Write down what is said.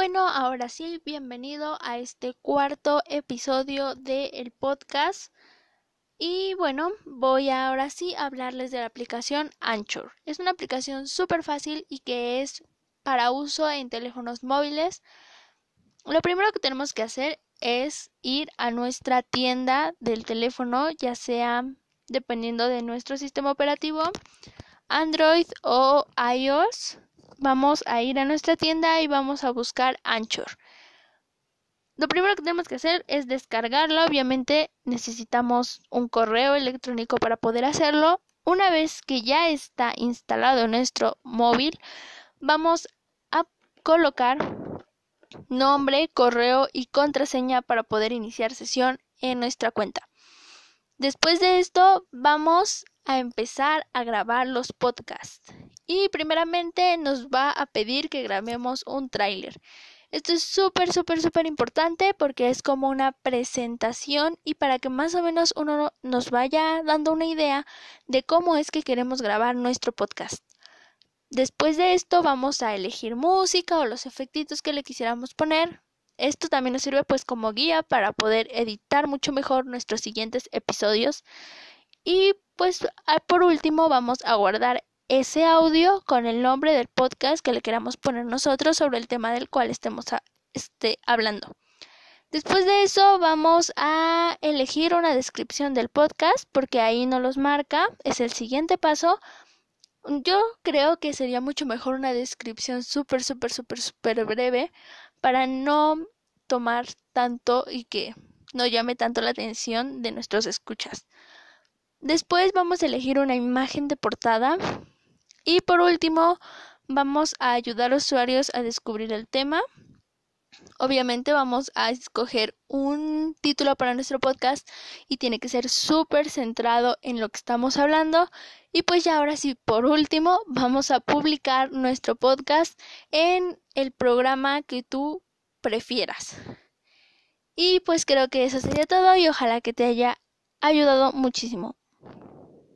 Bueno, ahora sí, bienvenido a este cuarto episodio del podcast. Y bueno, voy ahora sí a hablarles de la aplicación Anchor. Es una aplicación súper fácil y que es para uso en teléfonos móviles. Lo primero que tenemos que hacer es ir a nuestra tienda del teléfono, ya sea dependiendo de nuestro sistema operativo, Android o iOS vamos a ir a nuestra tienda y vamos a buscar Anchor. Lo primero que tenemos que hacer es descargarlo. Obviamente necesitamos un correo electrónico para poder hacerlo. Una vez que ya está instalado en nuestro móvil, vamos a colocar nombre, correo y contraseña para poder iniciar sesión en nuestra cuenta. Después de esto, vamos a empezar a grabar los podcasts. Y primeramente nos va a pedir que grabemos un tráiler. Esto es súper, súper, súper importante porque es como una presentación y para que más o menos uno nos vaya dando una idea de cómo es que queremos grabar nuestro podcast. Después de esto vamos a elegir música o los efectitos que le quisiéramos poner. Esto también nos sirve pues como guía para poder editar mucho mejor nuestros siguientes episodios. Y pues por último vamos a guardar ese audio con el nombre del podcast que le queramos poner nosotros sobre el tema del cual estemos este, hablando. Después de eso vamos a elegir una descripción del podcast porque ahí no los marca, es el siguiente paso. Yo creo que sería mucho mejor una descripción súper, súper, súper, súper breve para no tomar tanto y que no llame tanto la atención de nuestros escuchas. Después vamos a elegir una imagen de portada y por último vamos a ayudar a usuarios a descubrir el tema. Obviamente vamos a escoger un título para nuestro podcast y tiene que ser súper centrado en lo que estamos hablando. Y pues ya ahora sí, por último, vamos a publicar nuestro podcast en el programa que tú prefieras. Y pues creo que eso sería todo y ojalá que te haya ayudado muchísimo.